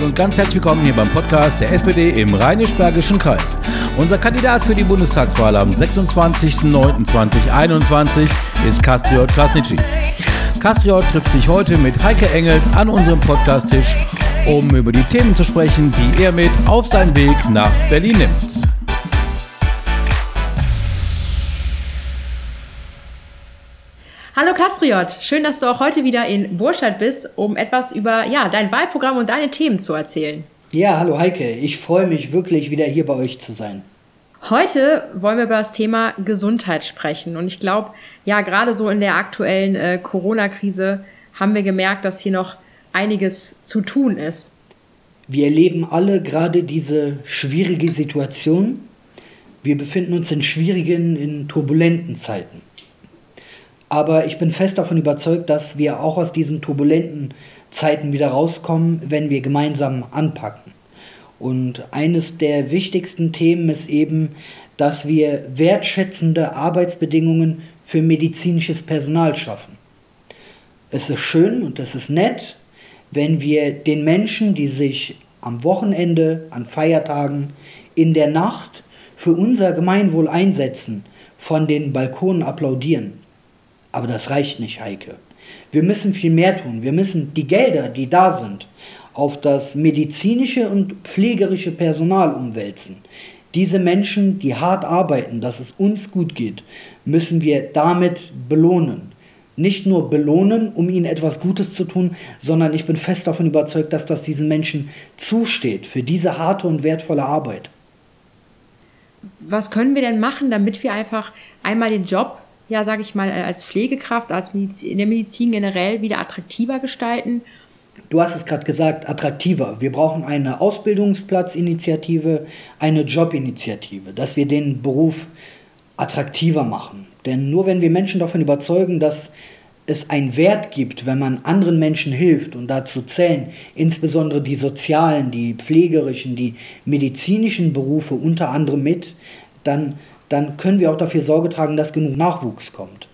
Hallo und ganz herzlich willkommen hier beim Podcast der SPD im Rheinisch-Bergischen Kreis. Unser Kandidat für die Bundestagswahl am 26.09.2021 ist Kastriot Krasnitschi. Kastriot trifft sich heute mit Heike Engels an unserem Podcasttisch, um über die Themen zu sprechen, die er mit auf seinen Weg nach Berlin nimmt. Hallo Kastriot, schön, dass du auch heute wieder in Burscheid bist, um etwas über ja, dein Wahlprogramm und deine Themen zu erzählen. Ja, hallo Heike, ich freue mich wirklich wieder hier bei euch zu sein. Heute wollen wir über das Thema Gesundheit sprechen und ich glaube, ja, gerade so in der aktuellen äh, Corona-Krise haben wir gemerkt, dass hier noch einiges zu tun ist. Wir erleben alle gerade diese schwierige Situation. Wir befinden uns in schwierigen, in turbulenten Zeiten. Aber ich bin fest davon überzeugt, dass wir auch aus diesen turbulenten Zeiten wieder rauskommen, wenn wir gemeinsam anpacken. Und eines der wichtigsten Themen ist eben, dass wir wertschätzende Arbeitsbedingungen für medizinisches Personal schaffen. Es ist schön und es ist nett, wenn wir den Menschen, die sich am Wochenende, an Feiertagen, in der Nacht für unser Gemeinwohl einsetzen, von den Balkonen applaudieren. Aber das reicht nicht, Heike. Wir müssen viel mehr tun. Wir müssen die Gelder, die da sind, auf das medizinische und pflegerische Personal umwälzen. Diese Menschen, die hart arbeiten, dass es uns gut geht, müssen wir damit belohnen. Nicht nur belohnen, um ihnen etwas Gutes zu tun, sondern ich bin fest davon überzeugt, dass das diesen Menschen zusteht für diese harte und wertvolle Arbeit. Was können wir denn machen, damit wir einfach einmal den Job ja, sage ich mal, äh, als Pflegekraft, als Medizin, in der Medizin generell wieder attraktiver gestalten? Du hast es gerade gesagt, attraktiver. Wir brauchen eine Ausbildungsplatzinitiative, eine Jobinitiative, dass wir den Beruf attraktiver machen. Denn nur wenn wir Menschen davon überzeugen, dass es einen Wert gibt, wenn man anderen Menschen hilft und dazu zählen insbesondere die sozialen, die pflegerischen, die medizinischen Berufe unter anderem mit, dann dann können wir auch dafür Sorge tragen, dass genug Nachwuchs kommt.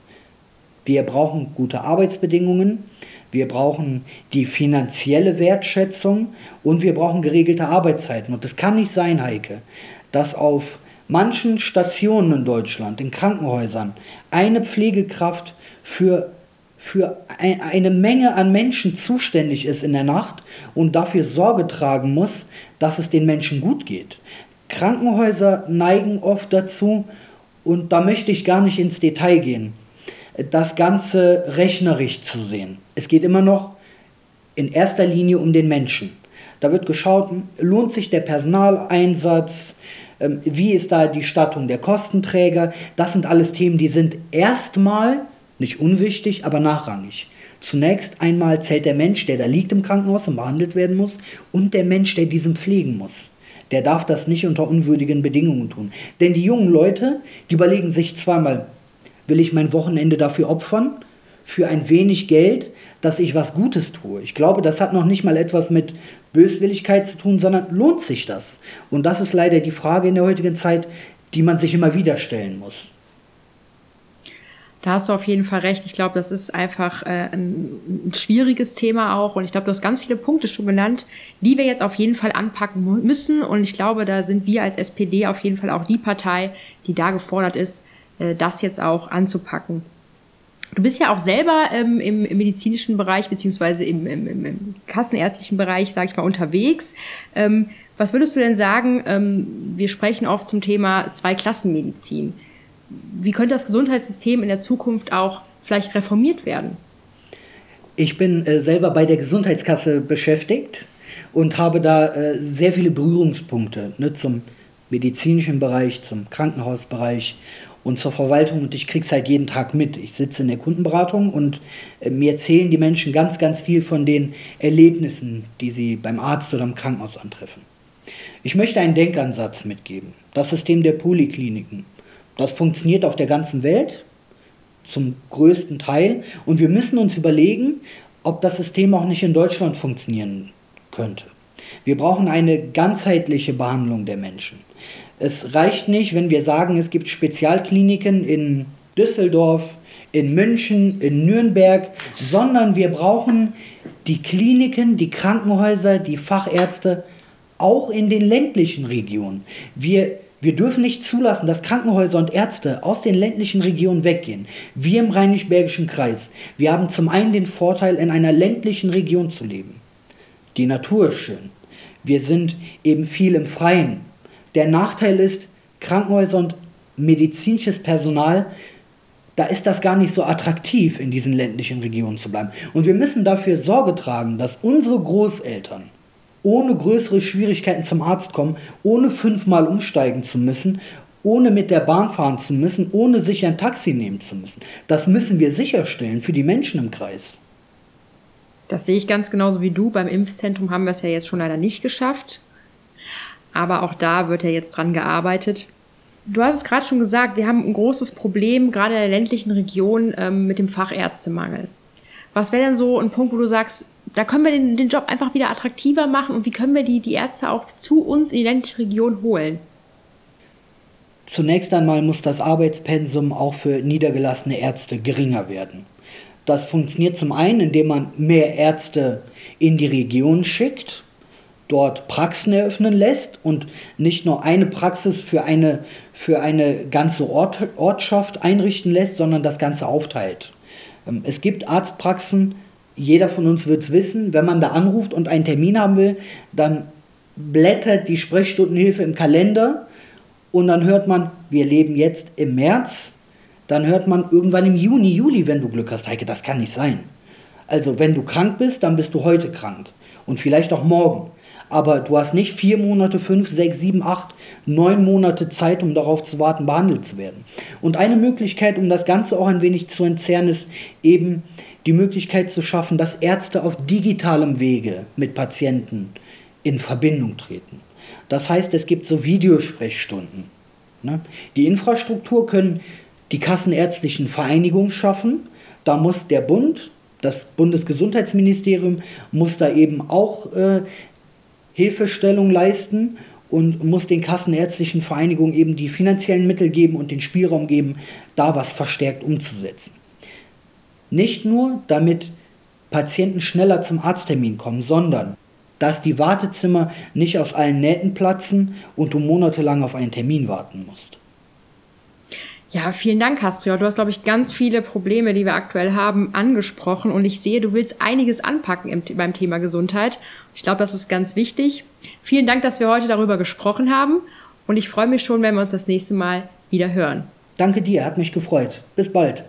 Wir brauchen gute Arbeitsbedingungen, wir brauchen die finanzielle Wertschätzung und wir brauchen geregelte Arbeitszeiten. Und es kann nicht sein, Heike, dass auf manchen Stationen in Deutschland, in Krankenhäusern, eine Pflegekraft für, für eine Menge an Menschen zuständig ist in der Nacht und dafür Sorge tragen muss, dass es den Menschen gut geht. Krankenhäuser neigen oft dazu, und da möchte ich gar nicht ins Detail gehen, das Ganze rechnerisch zu sehen. Es geht immer noch in erster Linie um den Menschen. Da wird geschaut, lohnt sich der Personaleinsatz, ähm, wie ist da die Stattung der Kostenträger. Das sind alles Themen, die sind erstmal nicht unwichtig, aber nachrangig. Zunächst einmal zählt der Mensch, der da liegt im Krankenhaus und behandelt werden muss, und der Mensch, der diesen pflegen muss der darf das nicht unter unwürdigen Bedingungen tun. Denn die jungen Leute, die überlegen sich zweimal, will ich mein Wochenende dafür opfern? Für ein wenig Geld, dass ich was Gutes tue. Ich glaube, das hat noch nicht mal etwas mit Böswilligkeit zu tun, sondern lohnt sich das? Und das ist leider die Frage in der heutigen Zeit, die man sich immer wieder stellen muss. Da hast du auf jeden Fall recht. Ich glaube, das ist einfach äh, ein, ein, schwieriges Thema auch. Und ich glaube, du hast ganz viele Punkte schon genannt, die wir jetzt auf jeden Fall anpacken müssen. Und ich glaube, da sind wir als SPD auf jeden Fall auch die Partei, die da gefordert ist, äh, das jetzt auch anzupacken. Du bist ja auch selber ähm, im, im, medizinischen Bereich beziehungsweise im, im, im kassenärztlichen Bereich, sage ich mal, unterwegs. Ähm, was würdest du denn sagen? Ähm, wir sprechen oft zum Thema Zweiklassenmedizin wie könnte das Gesundheitssystem in der Zukunft auch vielleicht reformiert werden? Ich bin äh, selber bei der Gesundheitskasse beschäftigt und habe da äh, sehr viele Berührungspunkte ne, zum medizinischen Bereich, zum Krankenhausbereich und zur Verwaltung und ich kriege es halt jeden Tag mit. Ich sitze in der Kundenberatung und äh, mir erzählen die Menschen ganz, ganz viel von den Erlebnissen, die sie beim Arzt oder im Krankenhaus antreffen. Ich möchte einen Denkansatz mitgeben. Das System der Polikliniken. Das funktioniert auf der ganzen Welt zum größten Teil. Und wir müssen uns überlegen, ob das System auch nicht in Deutschland funktionieren könnte. Wir brauchen eine ganzheitliche Behandlung der Menschen. Es reicht nicht, wenn wir sagen, es gibt Spezialkliniken in Düsseldorf, in München, in Nürnberg, sondern wir brauchen die Kliniken, die Krankenhäuser, die Fachärzte, auch in den ländlichen Regionen. Wir, wir dürfen nicht zulassen, dass Krankenhäuser und Ärzte aus den ländlichen Regionen weggehen. Wir im Rheinisch-Bergischen Kreis, wir haben zum einen den Vorteil, in einer ländlichen Region zu leben. Die Natur ist schön. Wir sind eben viel im Freien. Der Nachteil ist, Krankenhäuser und medizinisches Personal, da ist das gar nicht so attraktiv, in diesen ländlichen Regionen zu bleiben. Und wir müssen dafür Sorge tragen, dass unsere Großeltern ohne größere Schwierigkeiten zum Arzt kommen, ohne fünfmal umsteigen zu müssen, ohne mit der Bahn fahren zu müssen, ohne sich ein Taxi nehmen zu müssen. Das müssen wir sicherstellen für die Menschen im Kreis. Das sehe ich ganz genauso wie du. Beim Impfzentrum haben wir es ja jetzt schon leider nicht geschafft. Aber auch da wird ja jetzt dran gearbeitet. Du hast es gerade schon gesagt, wir haben ein großes Problem, gerade in der ländlichen Region, ähm, mit dem Fachärztemangel. Was wäre denn so ein Punkt, wo du sagst, da können wir den, den Job einfach wieder attraktiver machen und wie können wir die, die Ärzte auch zu uns in die ländliche Region holen? Zunächst einmal muss das Arbeitspensum auch für niedergelassene Ärzte geringer werden. Das funktioniert zum einen, indem man mehr Ärzte in die Region schickt, dort Praxen eröffnen lässt und nicht nur eine Praxis für eine, für eine ganze Ort, Ortschaft einrichten lässt, sondern das Ganze aufteilt. Ähm, es gibt Arztpraxen, jeder von uns wird es wissen, wenn man da anruft und einen Termin haben will, dann blättert die Sprechstundenhilfe im Kalender und dann hört man, wir leben jetzt im März, dann hört man irgendwann im Juni, Juli, wenn du Glück hast. Heike, das kann nicht sein. Also wenn du krank bist, dann bist du heute krank und vielleicht auch morgen. Aber du hast nicht vier Monate, fünf, sechs, sieben, acht, neun Monate Zeit, um darauf zu warten, behandelt zu werden. Und eine Möglichkeit, um das Ganze auch ein wenig zu entzerren, ist eben die Möglichkeit zu schaffen, dass Ärzte auf digitalem Wege mit Patienten in Verbindung treten. Das heißt, es gibt so Videosprechstunden. Ne? Die Infrastruktur können die kassenärztlichen Vereinigungen schaffen. Da muss der Bund, das Bundesgesundheitsministerium, muss da eben auch äh, Hilfestellung leisten und muss den kassenärztlichen Vereinigungen eben die finanziellen Mittel geben und den Spielraum geben, da was verstärkt umzusetzen. Nicht nur, damit Patienten schneller zum Arzttermin kommen, sondern dass die Wartezimmer nicht aus allen Nähten platzen und du monatelang auf einen Termin warten musst. Ja, vielen Dank, Castro. Du hast, glaube ich, ganz viele Probleme, die wir aktuell haben, angesprochen. Und ich sehe, du willst einiges anpacken im, beim Thema Gesundheit. Ich glaube, das ist ganz wichtig. Vielen Dank, dass wir heute darüber gesprochen haben. Und ich freue mich schon, wenn wir uns das nächste Mal wieder hören. Danke dir, hat mich gefreut. Bis bald.